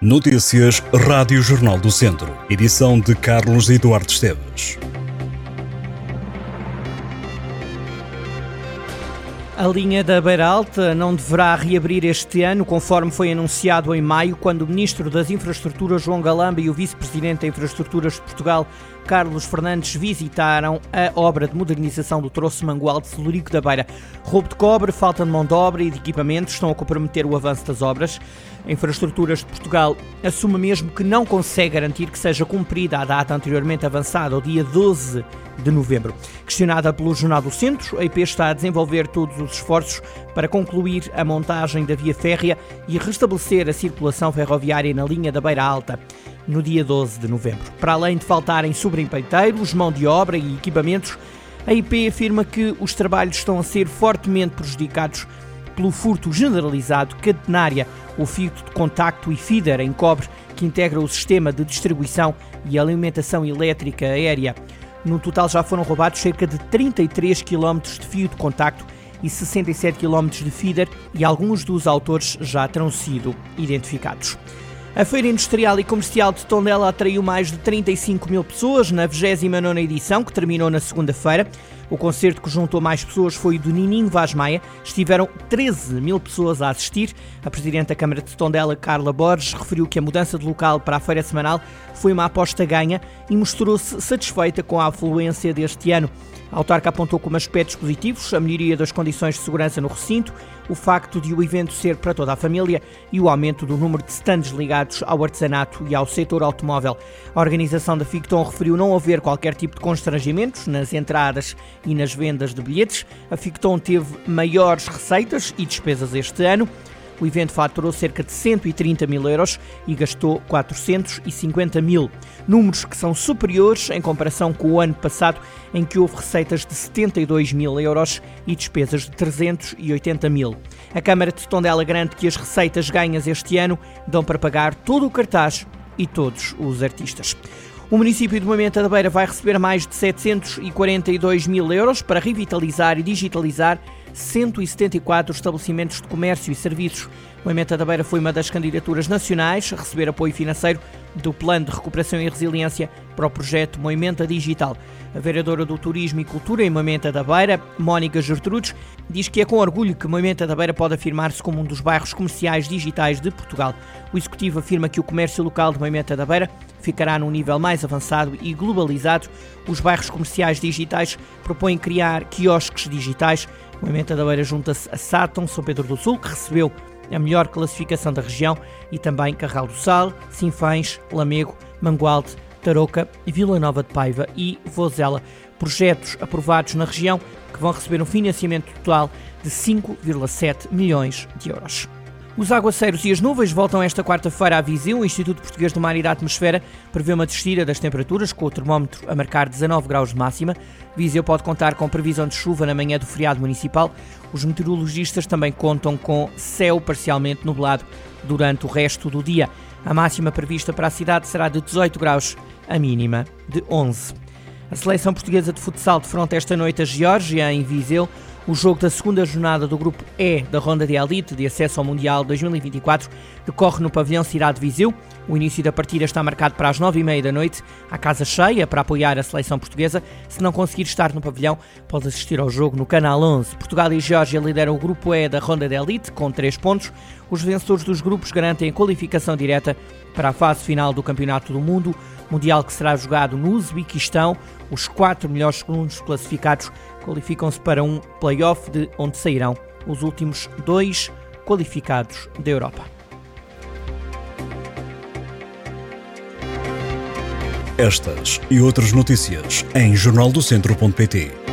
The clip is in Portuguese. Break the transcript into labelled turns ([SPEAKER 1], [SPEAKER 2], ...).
[SPEAKER 1] Notícias Rádio Jornal do Centro. Edição de Carlos Eduardo Esteves.
[SPEAKER 2] A linha da Beira Alta não deverá reabrir este ano, conforme foi anunciado em maio, quando o Ministro das Infraestruturas, João Galamba, e o Vice-Presidente da Infraestruturas de Portugal, Carlos Fernandes, visitaram a obra de modernização do troço mangual de Celurico da Beira. Roubo de cobre, falta de mão de obra e de equipamentos estão a comprometer o avanço das obras. A Infraestruturas de Portugal assume mesmo que não consegue garantir que seja cumprida a data anteriormente avançada, o dia 12 de novembro. Questionada pelo Jornal do Centro, a IP está a desenvolver todos os esforços para concluir a montagem da via férrea e restabelecer a circulação ferroviária na linha da Beira Alta no dia 12 de novembro. Para além de faltarem sobreempreiteiros, mão de obra e equipamentos, a IP afirma que os trabalhos estão a ser fortemente prejudicados pelo furto generalizado catenária, o fio de contacto e feeder em cobre que integra o sistema de distribuição e alimentação elétrica aérea. No total já foram roubados cerca de 33 km de fio de contacto e 67 km de feeder e alguns dos autores já terão sido identificados. A Feira Industrial e Comercial de Tondela atraiu mais de 35 mil pessoas na 29ª edição, que terminou na segunda-feira. O concerto que juntou mais pessoas foi o do Nininho Vaz Maia. Estiveram 13 mil pessoas a assistir. A Presidente da Câmara de Tondela, Carla Borges, referiu que a mudança de local para a feira semanal foi uma aposta ganha e mostrou-se satisfeita com a afluência deste ano. A autarca apontou como aspectos positivos a melhoria das condições de segurança no recinto, o facto de o evento ser para toda a família e o aumento do número de stands ligados ao artesanato e ao setor automóvel. A organização da Ficton referiu não haver qualquer tipo de constrangimentos nas entradas e nas vendas de bilhetes. A Ficton teve maiores receitas e despesas este ano. O evento faturou cerca de 130 mil euros e gastou 450 mil. Números que são superiores em comparação com o ano passado, em que houve receitas de 72 mil euros e despesas de 380 mil. A Câmara de Tondela garante que as receitas ganhas este ano dão para pagar todo o cartaz e todos os artistas. O município de Moimenta da Beira vai receber mais de 742 mil euros para revitalizar e digitalizar 174 estabelecimentos de comércio e serviços. O Ementa da Beira foi uma das candidaturas nacionais a receber apoio financeiro do Plano de Recuperação e Resiliência para o projeto Moimenta Digital. A vereadora do Turismo e Cultura em Moimenta da Beira, Mónica Gertrudes, diz que é com orgulho que Moimenta da Beira pode afirmar-se como um dos bairros comerciais digitais de Portugal. O executivo afirma que o comércio local de Moimenta da Beira ficará num nível mais avançado e globalizado. Os bairros comerciais digitais propõem criar quiosques digitais Moimenta da Beira junta-se a Sátão, São Pedro do Sul, que recebeu a melhor classificação da região, e também Carral do Sal, Sinfães, Lamego, Mangualde, Tarouca, Vila Nova de Paiva e Vozela. Projetos aprovados na região que vão receber um financiamento total de 5,7 milhões de euros. Os aguaceiros e as nuvens voltam esta quarta-feira a Viseu. O Instituto Português do Mar e da Atmosfera prevê uma descida das temperaturas, com o termómetro a marcar 19 graus de máxima. Viseu pode contar com previsão de chuva na manhã do feriado municipal. Os meteorologistas também contam com céu parcialmente nublado durante o resto do dia. A máxima prevista para a cidade será de 18 graus, a mínima de 11. A seleção portuguesa de futsal defronta esta noite a Geórgia, em Viseu. O jogo da segunda jornada do Grupo E da Ronda de Elite de acesso ao Mundial 2024 decorre no pavilhão Cidade Viseu. O início da partida está marcado para as nove e meia da noite, à casa cheia para apoiar a seleção portuguesa. Se não conseguir estar no pavilhão, pode assistir ao jogo no Canal 11. Portugal e Geórgia lideram o Grupo E da Ronda de Elite com três pontos. Os vencedores dos grupos garantem a qualificação direta para a fase final do Campeonato do Mundo, mundial que será jogado no Uzbequistão. Os quatro melhores segundos classificados qualificam-se para um play-off de onde sairão os últimos dois qualificados da Europa.
[SPEAKER 1] Estas e outras notícias em jornaldocentro.pt